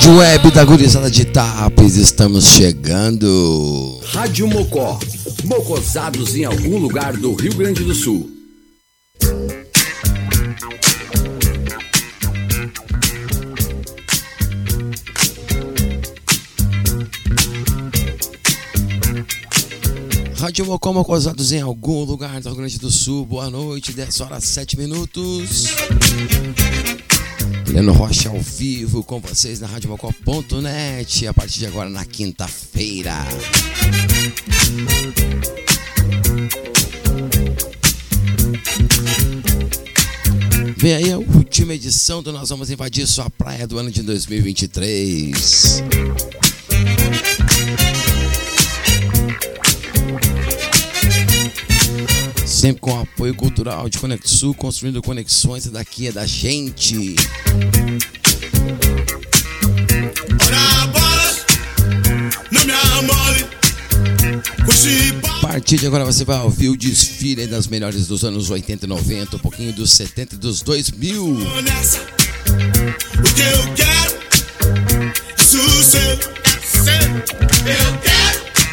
Rádio Web da Gurizada de Tapes, estamos chegando. Rádio Mocó, mocosados em algum lugar do Rio Grande do Sul. Rádio Mocó, mocosados em algum lugar do Rio Grande do Sul. Boa noite, 10 horas 7 minutos. Leno Rocha ao vivo com vocês na radiomocó.net a partir de agora na quinta-feira. Vem aí a última edição do Nós Vamos Invadir Sua Praia do ano de 2023. Sempre com apoio cultural de Conexul, construindo conexões e daqui é da gente. A partir de agora você vai ouvir o desfile das melhores dos anos 80 e 90, um pouquinho dos 70 e dos 2000. nessa. O que eu quero, sossego. Eu quero.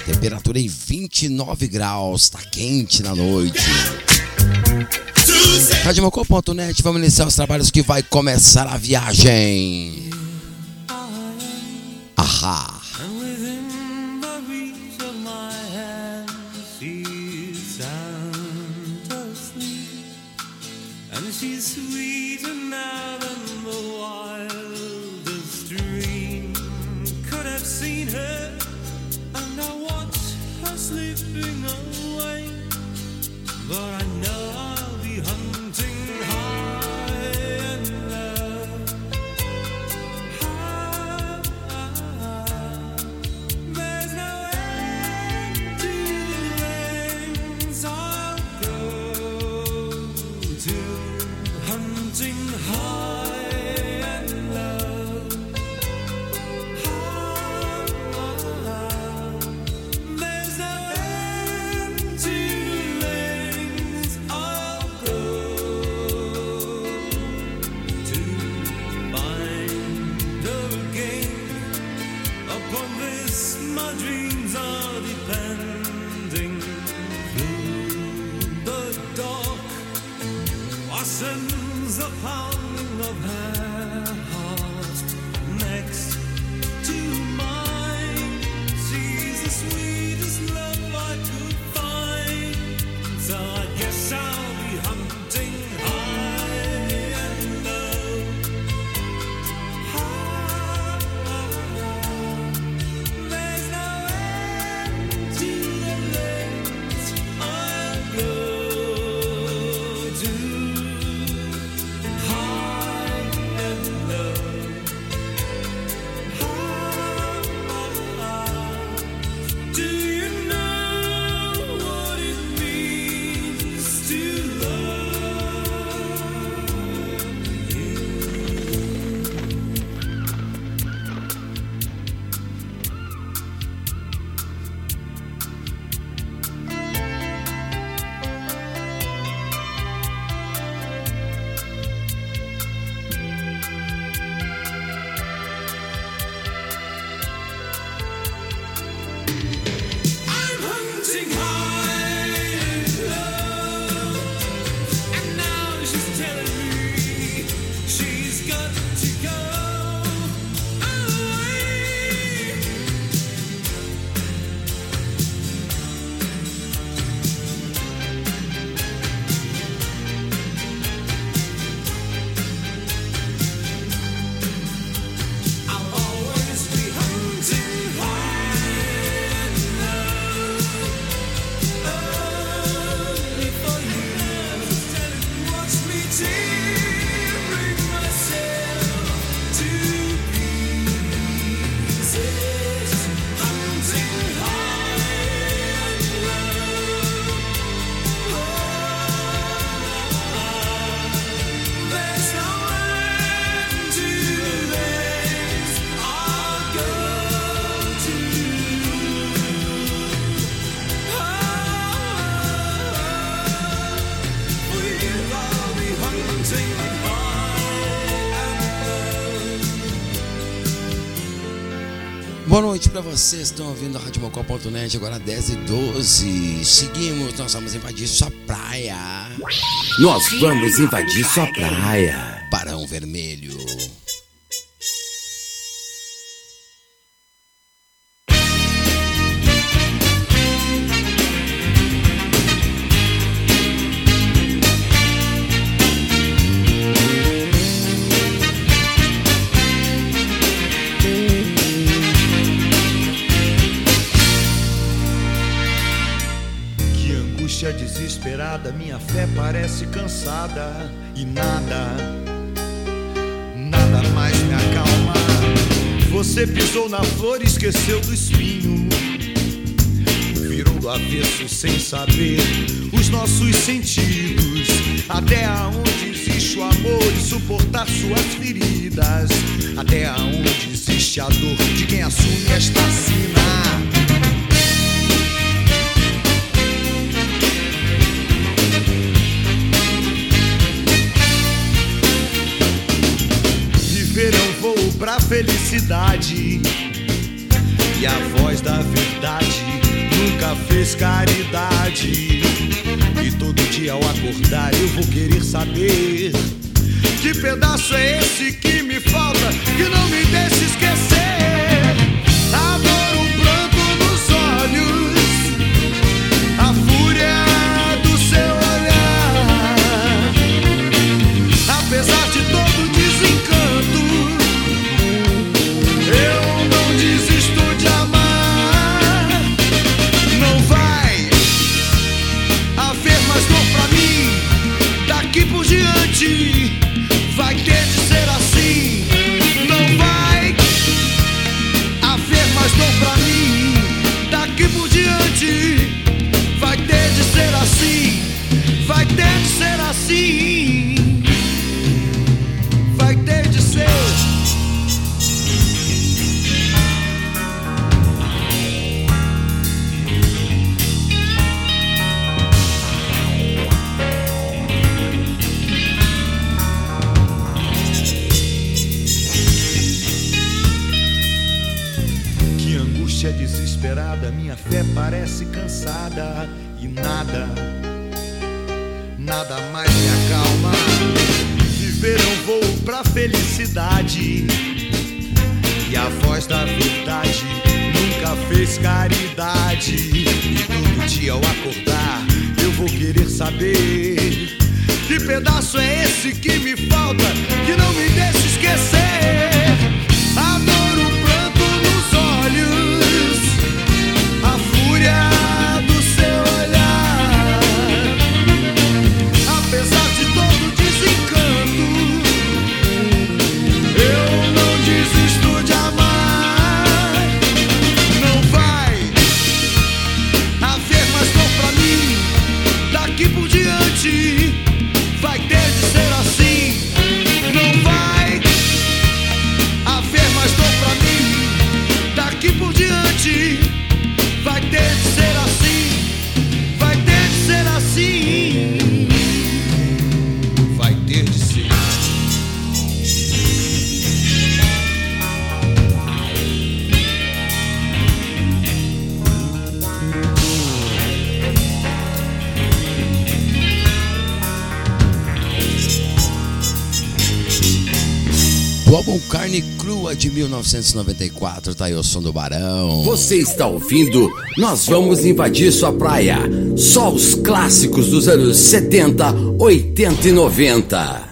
Temperatura em 29 graus, tá quente na noite. Sossego. Radiomocô.net, vamos iniciar os trabalhos que vai começar a viagem. Ahá. Noite pra vocês, estão ouvindo a Radiomocó.net, agora 10 e 12. Seguimos, nós vamos invadir sua praia. Nós vamos invadir sua praia. Barão Vermelho. Do espinho, virou do avesso sem saber os nossos sentidos. Até aonde existe o amor e suportar suas feridas, até aonde existe a dor de quem assume esta nada mais me acalma. Viver um voo pra felicidade. E a voz da verdade nunca fez caridade. E todo dia ao acordar, eu vou querer saber que pedaço é esse que me falta, que não me deixa esquecer. A álbum Carne Crua de 1994, tá aí o som do Barão. Você está ouvindo Nós Vamos Invadir Sua Praia. Só os clássicos dos anos 70, 80 e 90.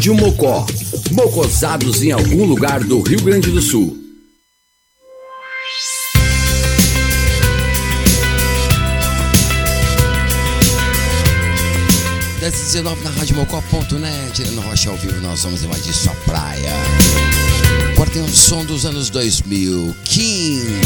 Rádio Mocó. Mocosados em algum lugar do Rio Grande do Sul. Das 19 na Rádio Mocó.net, Irene Rocha ao vivo, nós vamos invadir sua praia. Agora tem um som dos anos 2000, King.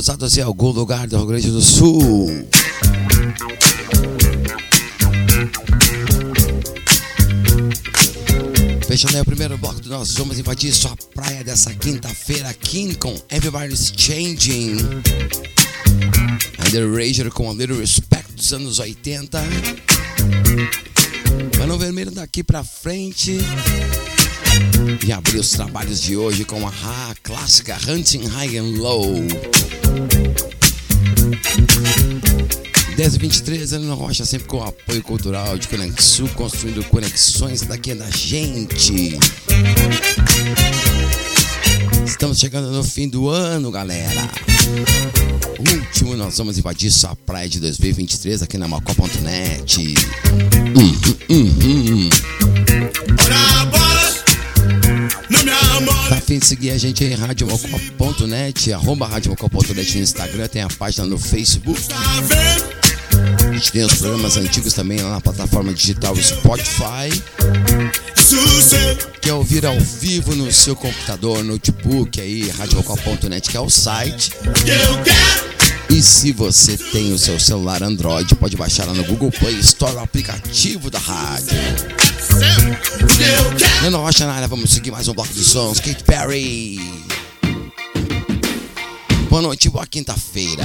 Mocosados em algum lugar do Rio Grande do Sul. Fechando aí o primeiro bloco do Nós Vamos Invadir Sua Praia dessa quinta-feira. King com Everybody's Changing. And the Rager com a Little Respect dos anos 80. Mano Vermelho daqui pra frente. E abrir os trabalhos de hoje com a clássica Hunting High and Low. 10 e 23 Ana Rocha, sempre com apoio cultural de Conexul, construindo conexões daqui da gente. Estamos chegando no fim do ano, galera. Último, nós vamos invadir sua praia de 2023 aqui na Macó.net. Bolas, não me amole. Tá afim de seguir a gente aí em radiomocó.net, arroba radiomocó.net no Instagram, tem a página no Facebook. Gente tem os programas antigos também lá na plataforma digital Spotify. Quer ouvir ao vivo no seu computador, notebook aí, radiomocó.net, que é o site. E se você tem o seu celular Android, pode baixar lá no Google Play Store o aplicativo da rádio. Nando Rocha na área, vamos seguir mais um bloco de sons. Kate Perry. Boa noite, boa quinta-feira.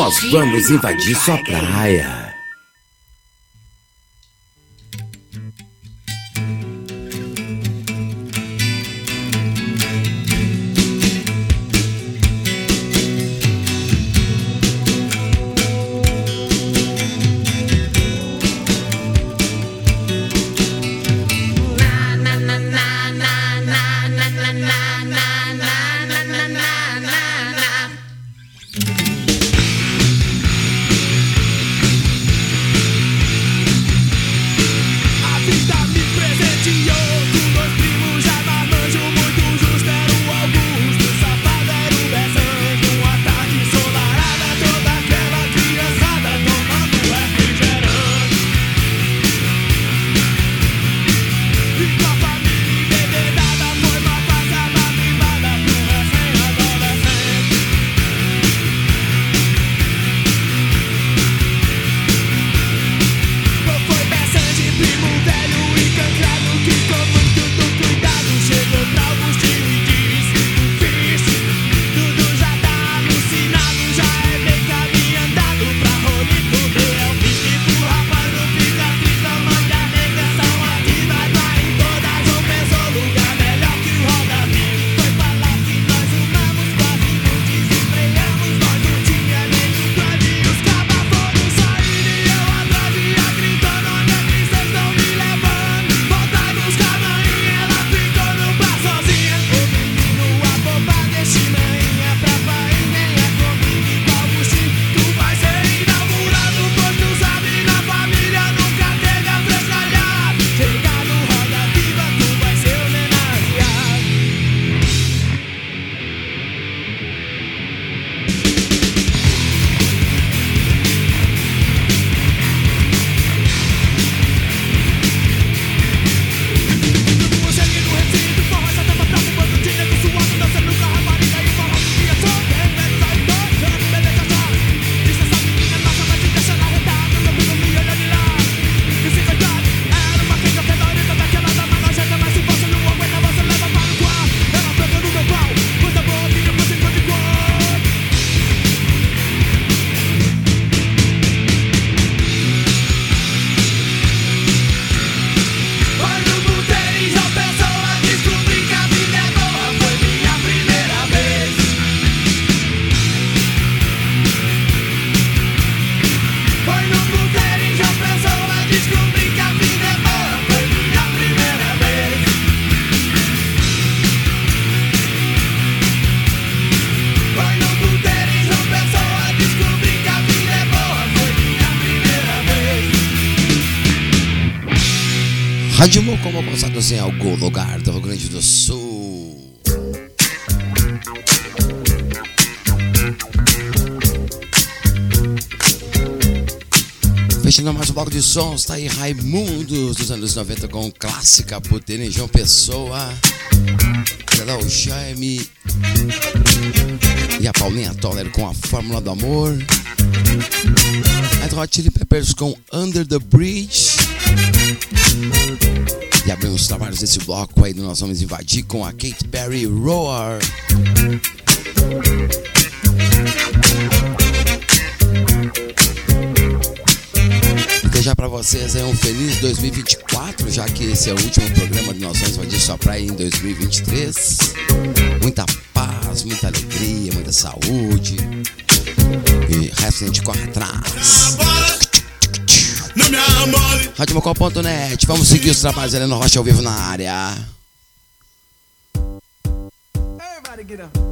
Nós vamos invadir sua praia. menos em algum lugar do Rio Grande do Sul. Fechando mais um bloco de sons, tá aí Raimundos dos anos 90 com clássica Puteira em João Pessoa. o Jaime e a Paulinha Toller com a Fórmula do Amor. Red Hot Chili Peppers com Under the Bridge. Abrimos os trabalhos desse bloco aí do Nós Vamos Invadir com a Kate Perry Roar. Então desejar para vocês aí um feliz 2024, já que esse é o último programa de Nós Vamos Invadir Sua Praia em 2023. Muita paz, muita alegria, muita saúde. E resto a gente corre atrás não me amole. Radimocol.net, vamos seguir os trabalhos Helena Rocha ao vivo na área. Everybody get up.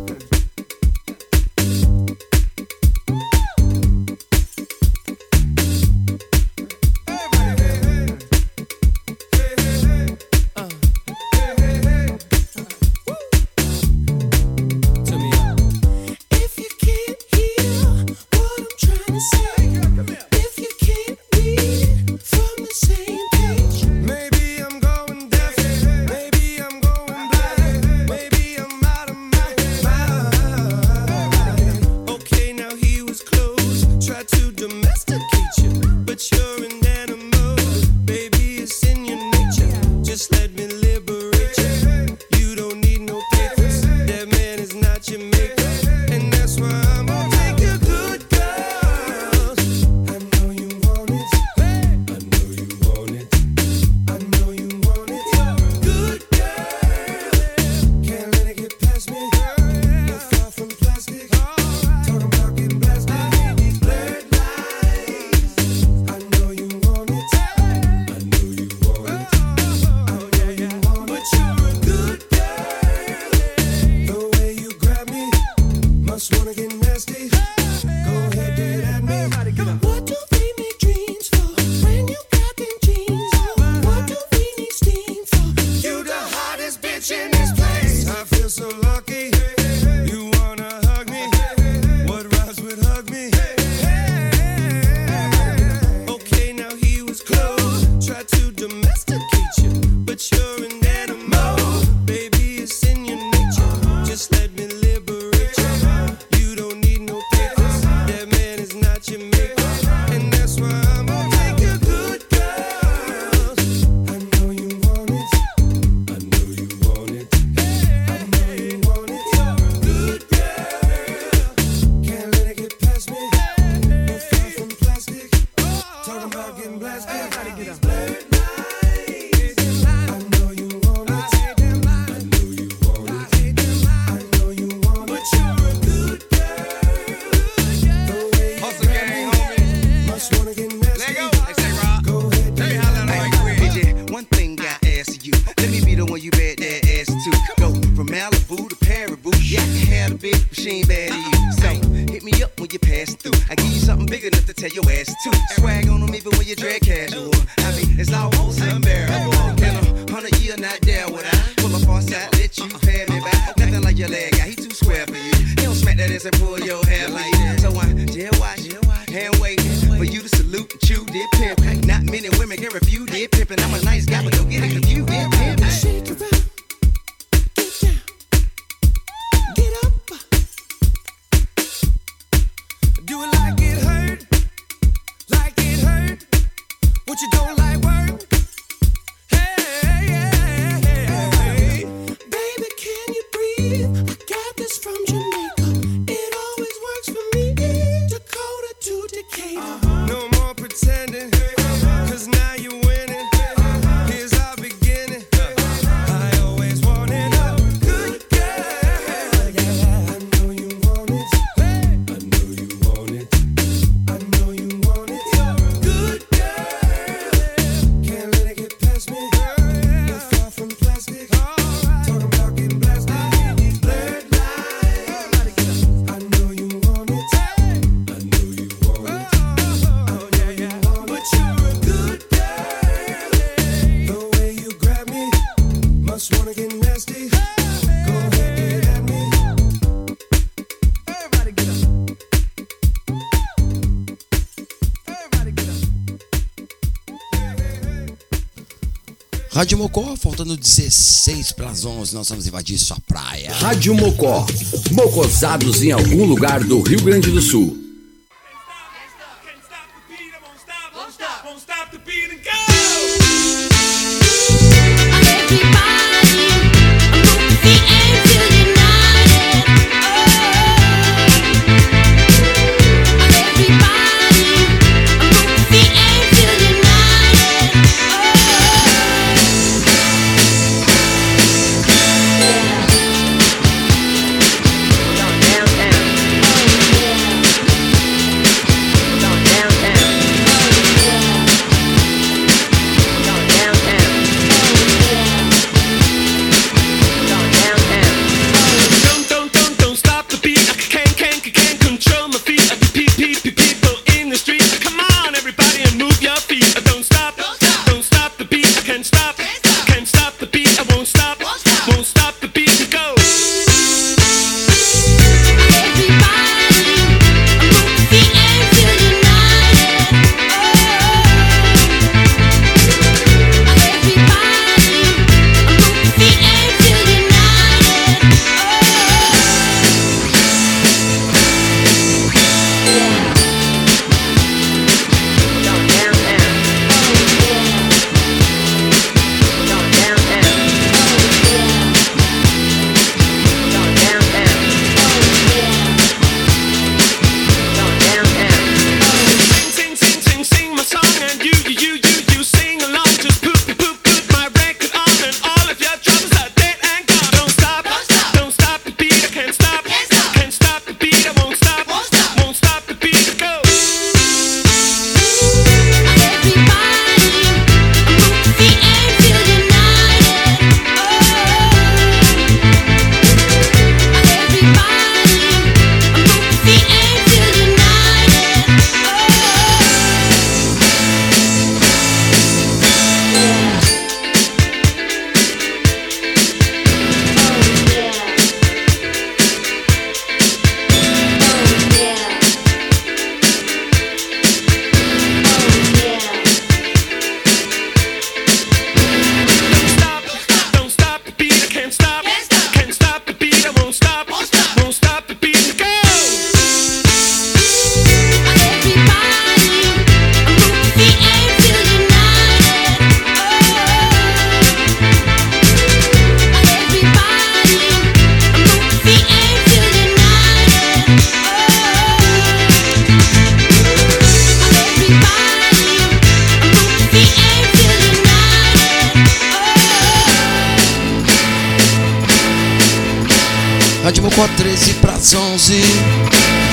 16 para as 11, nós vamos invadir sua praia. Rádio Mocó. Mocosados em algum lugar do Rio Grande do Sul.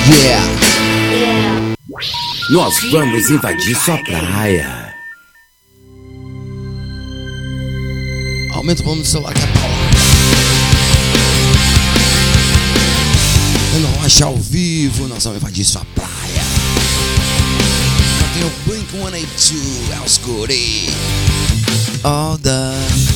Yeah. yeah. Nós vamos invadir sua praia. Aumenta o volume do celular que é pau. não acho ao vivo, nós vamos invadir sua praia. Tem o Blink 182, Elscuri. All the.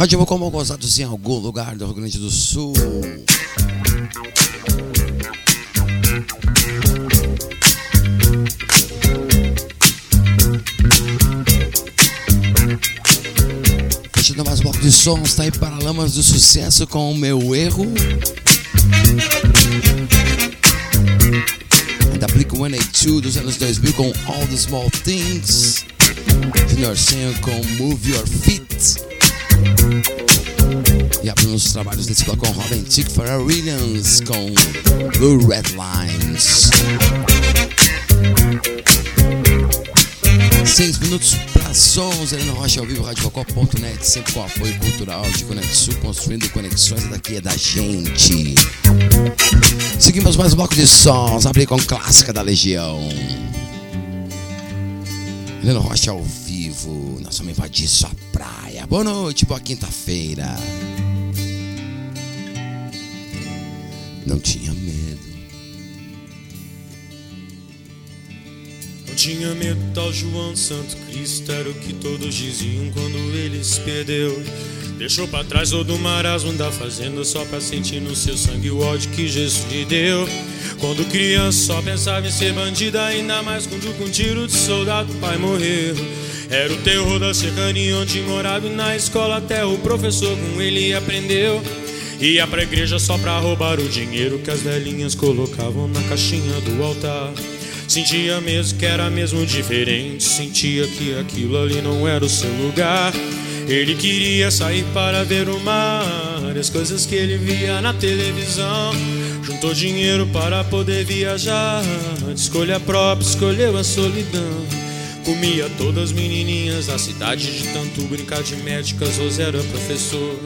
Rádio Mocombo gozados em algum lugar do Rio Grande do Sul. Fechando mais um bloco de sons, tá aí Paralamas do Sucesso com o meu erro. Ainda aplica o 182 dos anos 2000 com All the Small Things. Junior Senho com Move Your Feet. E abrindo os trabalhos desse bloco com Robin Tick Pharrell Williams com Blue Red Lines. Seis minutos para sons, Helena Rocha ao vivo, radiococó.net, sempre com apoio cultural de Conexul, construindo conexões, daqui é da gente. Seguimos mais um bloco de sons, abrir com clássica da Legião. Helena Rocha ao vivo, nós vamos invadir sua praia. Boa noite, boa quinta-feira. Não tinha medo. Não tinha medo, tal João Santo Cristo era o que todos diziam quando ele se perdeu. Deixou pra trás todo o marasmo da fazenda só pra sentir no seu sangue o ódio que Jesus lhe deu. Quando criança só pensava em ser bandida, ainda mais quando com tiro de soldado o pai morreu. Era o terror da cercania onde morava na escola até o professor com ele aprendeu. Ia pra igreja só pra roubar o dinheiro que as velhinhas colocavam na caixinha do altar. Sentia mesmo que era mesmo diferente, sentia que aquilo ali não era o seu lugar. Ele queria sair para ver o mar, as coisas que ele via na televisão. Juntou dinheiro para poder viajar, de escolha própria, escolheu a solidão. Comia todas as menininhas da cidade de tanto brincar de médicas, José era professor.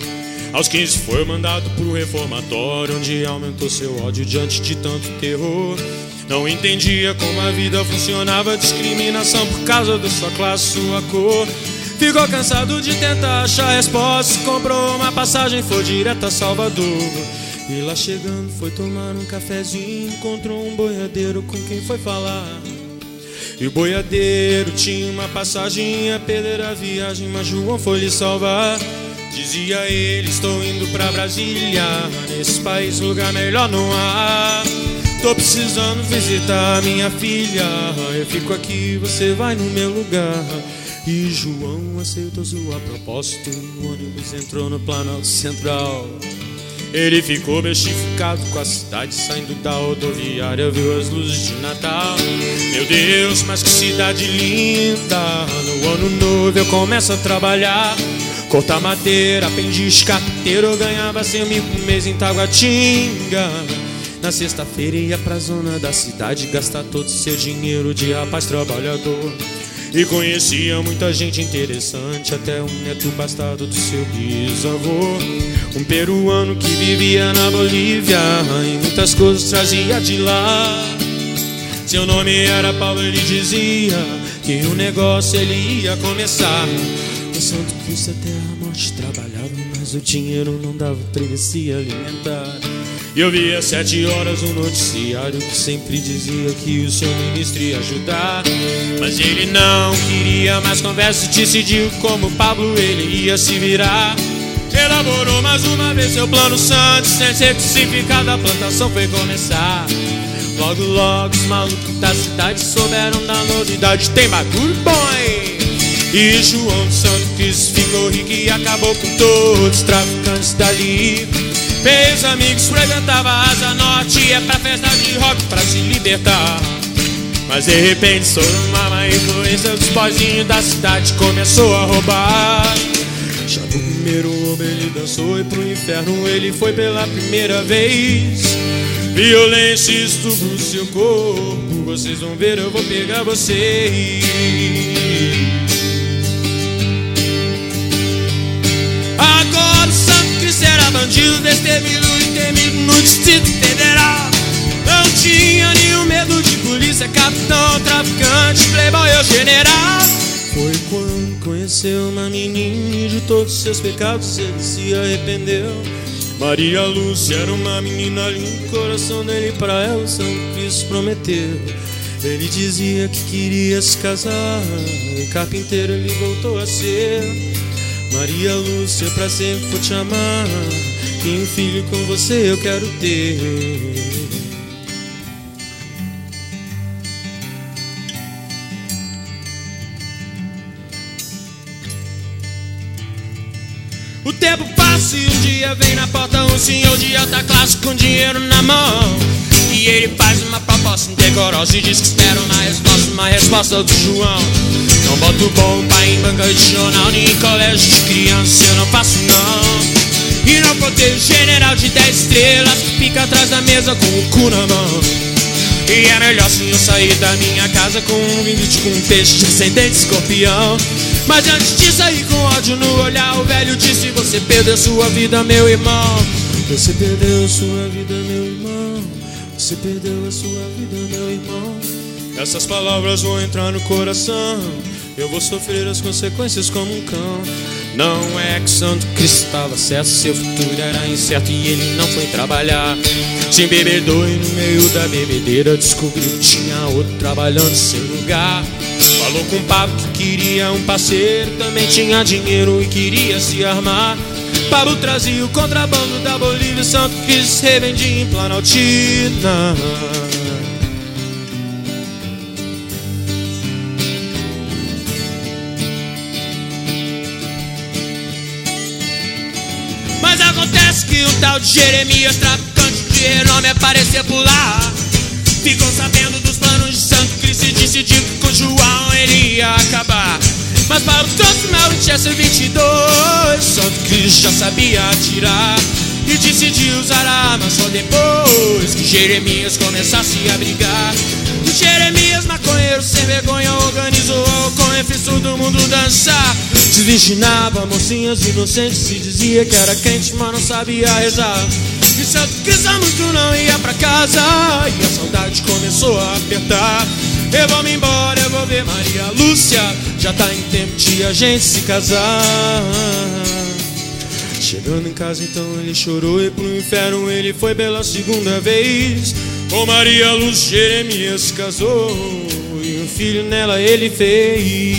Aos 15 foi mandado pro reformatório, onde aumentou seu ódio diante de tanto terror. Não entendia como a vida funcionava, discriminação por causa da sua classe, sua cor. Ficou cansado de tentar achar respostas, comprou uma passagem, foi direto a Salvador. E lá chegando foi tomar um cafezinho, encontrou um boiadeiro com quem foi falar. E o boiadeiro tinha uma passagem a perder a viagem, mas João foi lhe salvar. Dizia ele, estou indo pra Brasília, nesse país lugar melhor não há. Tô precisando visitar minha filha, eu fico aqui, você vai no meu lugar. E João aceitou sua proposta, o ônibus entrou no Planalto Central. Ele ficou bestificado com a cidade saindo da rodoviária, viu as luzes de Natal. Meu Deus, mas que cidade linda! No ano novo eu começo a trabalhar. Cortar madeira, aprendiz carpinteiro, eu ganhava cem mil por mês em Taguatinga. Na sexta-feira ia pra zona da cidade gastar todo o seu dinheiro de rapaz trabalhador. E conhecia muita gente interessante, até um neto bastardo do seu bisavô. Um peruano que vivia na Bolívia e muitas coisas trazia de lá. Seu nome era Paulo, ele dizia que o negócio ele ia começar. O Santo Cristo até a morte trabalhava, mas o dinheiro não dava pra ele se alimentar. E eu via às sete horas um noticiário que sempre dizia que o seu ministro ia ajudar. Mas ele não queria mais conversa e decidiu como Pablo ele ia se virar. Elaborou mais uma vez seu plano santo, sem certificado a plantação foi começar. Logo, logo os malucos da cidade souberam da novidade, tem bagulho boy. E João Santos ficou rico e acabou com todos os traficantes dali. Meus amigos frequentavam a Asa Norte É pra festa de rock pra se libertar Mas de repente sob uma má influência dos boizinhos da cidade Começou a roubar Já no primeiro homem ele dançou e pro inferno ele foi pela primeira vez Violência estupro seu corpo Vocês vão ver, eu vou pegar vocês Agora o Santo Cristo era bandido, destemido e temido no Distrito Federal. Não tinha nenhum medo de polícia, capitão, traficante, playboy ou general. Foi quando conheceu uma menina e de todos seus pecados ele se arrependeu. Maria Lúcia era uma menina linda, o coração dele pra ela o Santo Cristo prometeu. Ele dizia que queria se casar, e carpinteiro ele voltou a ser. Maria Lúcia, pra sempre vou te amar. E um filho com você eu quero ter. Vem na porta um senhor de alta classe com dinheiro na mão. E ele faz uma proposta indecorosa e diz que espera uma resposta, uma resposta do João. Não boto bomba em banca de jornal, nem em colégio de criança, eu não faço não. E não protejo general de 10 estrelas que fica atrás da mesa com o cu na mão. E é melhor se eu sair da minha casa com um vinite com um peixe de escorpião. Mas antes de sair com ódio no olhar, o velho disse: Você perdeu sua vida, meu irmão. Você perdeu sua vida, meu irmão. Você perdeu a sua vida, meu irmão. Essas palavras vão entrar no coração. Eu vou sofrer as consequências como um cão. Não é que Santo Cristo estava certo, seu futuro era incerto e ele não foi trabalhar. Se embebedou e no meio da bebedeira descobriu que tinha outro trabalhando em seu lugar. Falou com o Pablo que queria um parceiro, também tinha dinheiro e queria se armar. Pablo trazia o contrabando da Bolívia, Santo Cristo revendia em Planaltina. Mas acontece que um tal de Jeremias, traficante de renome, apareceu por lá. Ficou sabendo decidiu que com João ele ia acabar. Mas para o trouxe meu Winchester 22, Santo Cristo já sabia atirar. E decidiu usar a arma só depois que Jeremias começasse a brigar. O Jeremias, maconheiro sem vergonha, organizou com e fez todo mundo dançar. Desvirginava mocinhas inocentes, se dizia que era quente, mas não sabia rezar. E Santo Cristo muito não ia pra casa, e a saudade começou a apertar. Eu vou me embora, eu vou ver Maria Lúcia, já tá em tempo de a gente se casar. Chegando em casa então ele chorou e pro inferno ele foi pela segunda vez. Com Maria Luz Jeremias casou e um filho nela ele fez.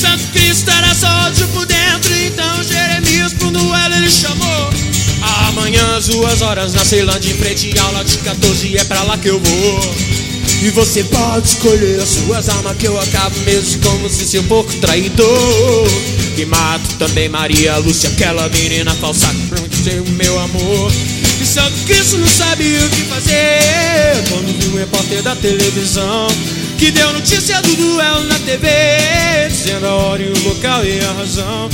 Santo Cristo era só ódio por dentro, então Jeremias pro duelo ele chamou. Amanhã às duas horas na Ceilândia em frente à aula de 14 é pra lá que eu vou. E você pode escolher as suas armas que eu acabo mesmo como se seu pouco traidor. E mato também Maria Lúcia, aquela menina falsa que ser o meu amor. E Santo Cristo não sabia o que fazer quando viu o repórter da televisão que deu notícia do duelo na TV, dizendo a hora e o local e a razão.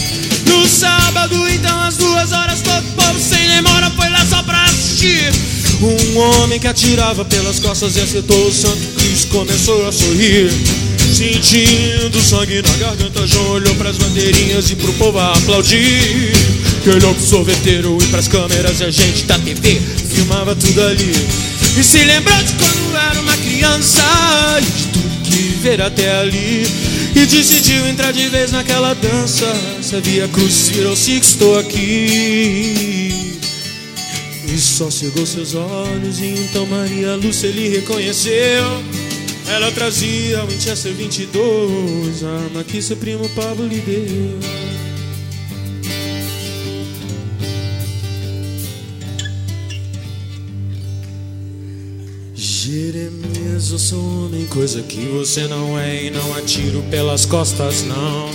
No sábado, então, às duas horas, todo povo sem demora foi lá só pra assistir. Um homem que atirava pelas costas e acertou o Santo Cristo começou a sorrir. Sentindo sangue na garganta, João olhou pras bandeirinhas e pro povo aplaudir. Que olhou pro sorveteiro e pras câmeras e a gente da TV filmava tudo ali. E se lembrou de quando era uma criança e de tudo que ver até ali. E decidiu entrar de vez naquela dança. Sabia cruz virou-se que estou aqui. E só cegou seus olhos e então Maria Lúcia ele reconheceu. Ela trazia o Winchester 22, a arma que seu primo Pablo lhe deu. Jeremias, eu sou homem, coisa que você não é e não atiro pelas costas, não.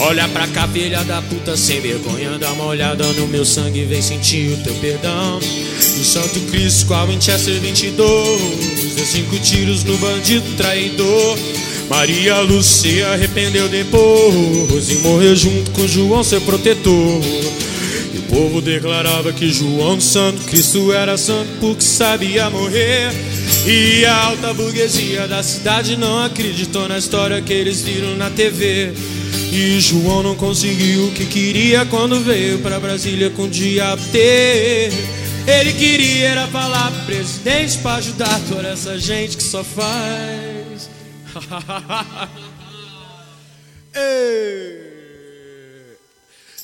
Olha pra cá, filha da puta, sem vergonha, dá uma olhada no meu sangue, vem sentir o teu perdão. O Santo Cristo a Winchester 22, deu cinco tiros no bandido traidor. Maria Lúcia arrependeu depois e morreu junto com João, seu protetor. O povo declarava que João Santo Cristo era santo porque sabia morrer. E a alta burguesia da cidade não acreditou na história que eles viram na TV. E João não conseguiu o que queria quando veio pra Brasília com o diabo ter. Ele queria era falar pro presidente pra ajudar toda essa gente que só faz. Ei.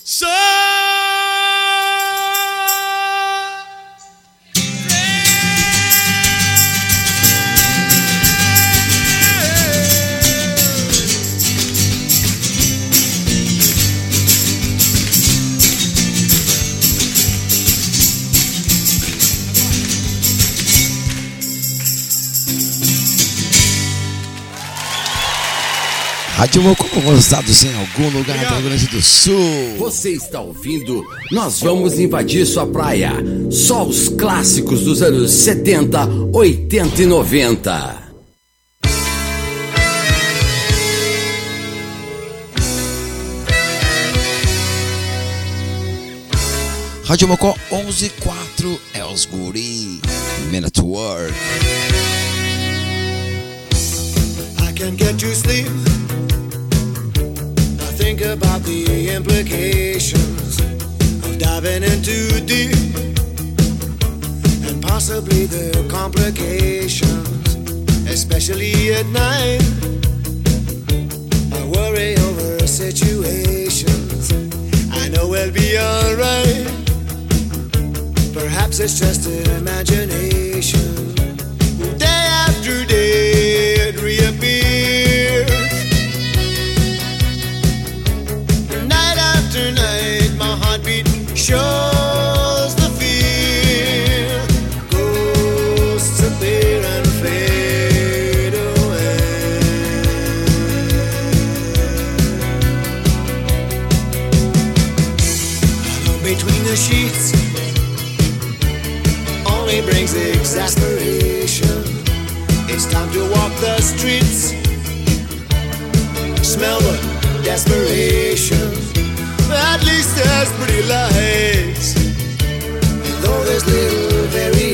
Só Rádio Mocó gozados em algum lugar do Rio Grande do Sul. Você está ouvindo? Nós vamos invadir sua praia. Só os clássicos dos anos 70, 80 e 90. Rádio Mocó 114 é os guri. Men at Work. I can't get to sleep. Think about the implications of diving in too deep and possibly the complications, especially at night. I worry over situations. I know we'll be alright. Perhaps it's just an imagination. Day after day it reappears. Between the sheets only brings exasperation. It's time to walk the streets. Smell the desperation. At least there's pretty lights. And though there's little variation,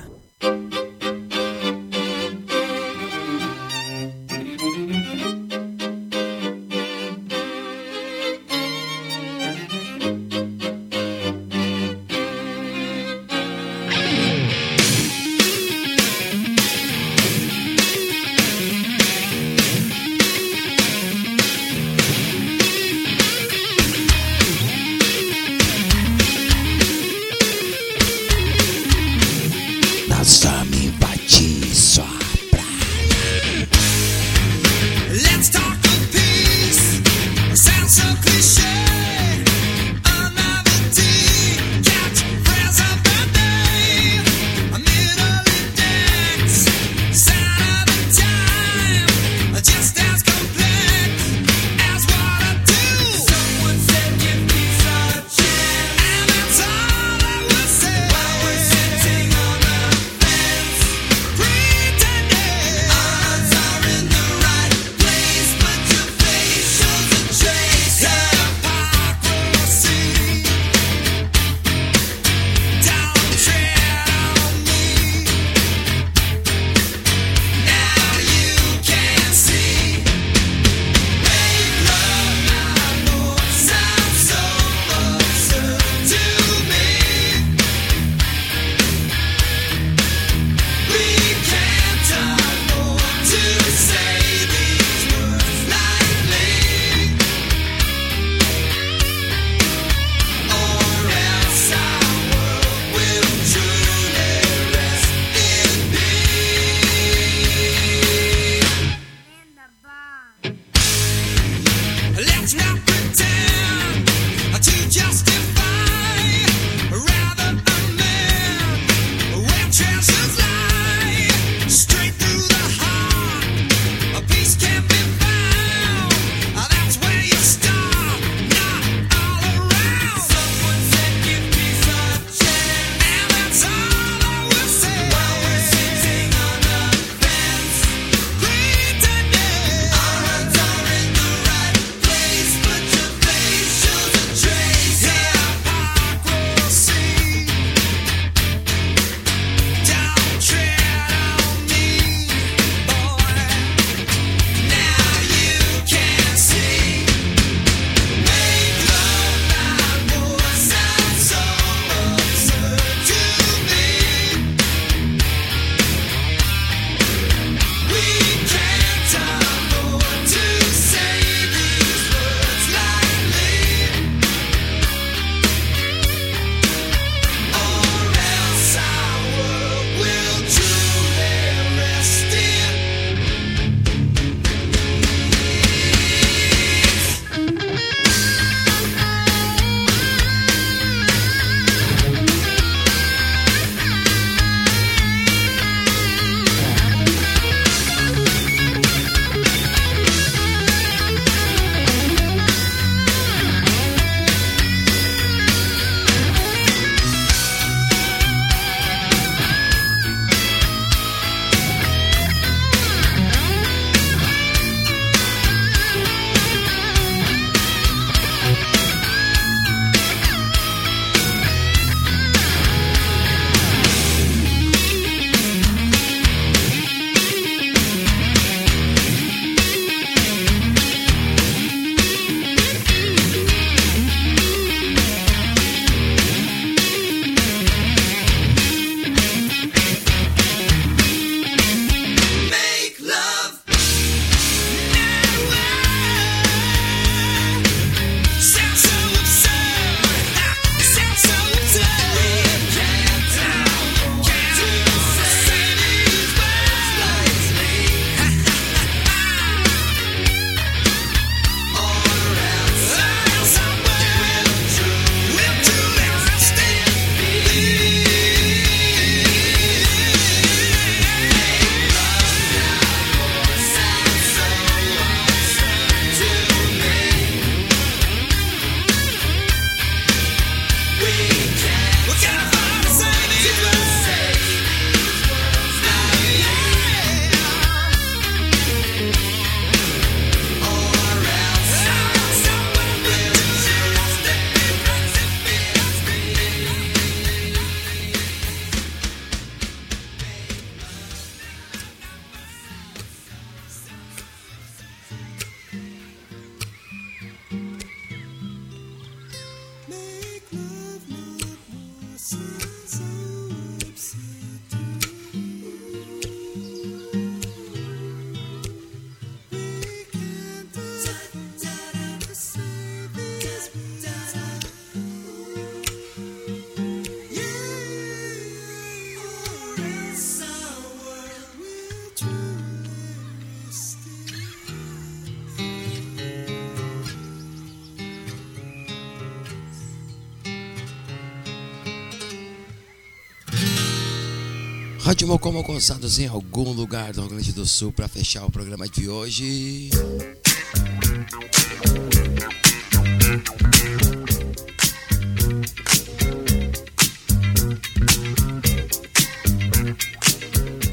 Rádio Mocó Mocosados em algum lugar do Rio Grande do Sul para fechar o programa de hoje.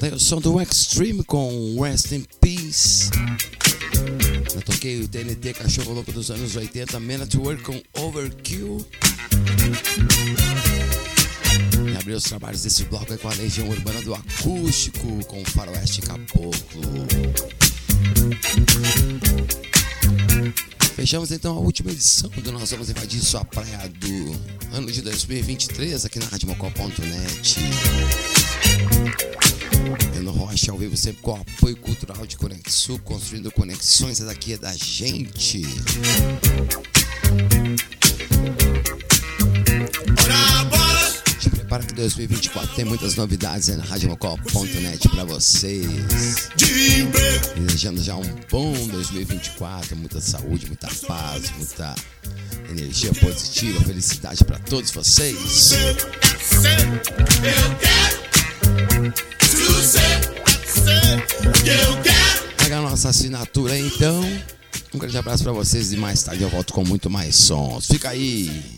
Tem o som do Extreme com Rest in Peace. Eu toquei o TNT Cachorro Louco dos anos 80, Man at Work com Overkill. Abriu os trabalhos desse bloco aí com a Legião Urbana do Acústico, com o Faroeste Caboclo. Fechamos então a última edição do Nós Vamos Invadir Sua Praia do ano de 2023 aqui na RadioMocó.net. Eno Rocha ao vivo sempre com o apoio cultural de Conexul, construindo conexões, essa daqui é da gente. 2024 tem muitas novidades aí na RadioMocó.net pra vocês. Desejando já um bom 2024, muita saúde, muita paz, muita energia positiva, felicidade pra todos vocês. Pega a nossa assinatura então. Um grande abraço pra vocês e mais tarde eu volto com muito mais sons. Fica aí.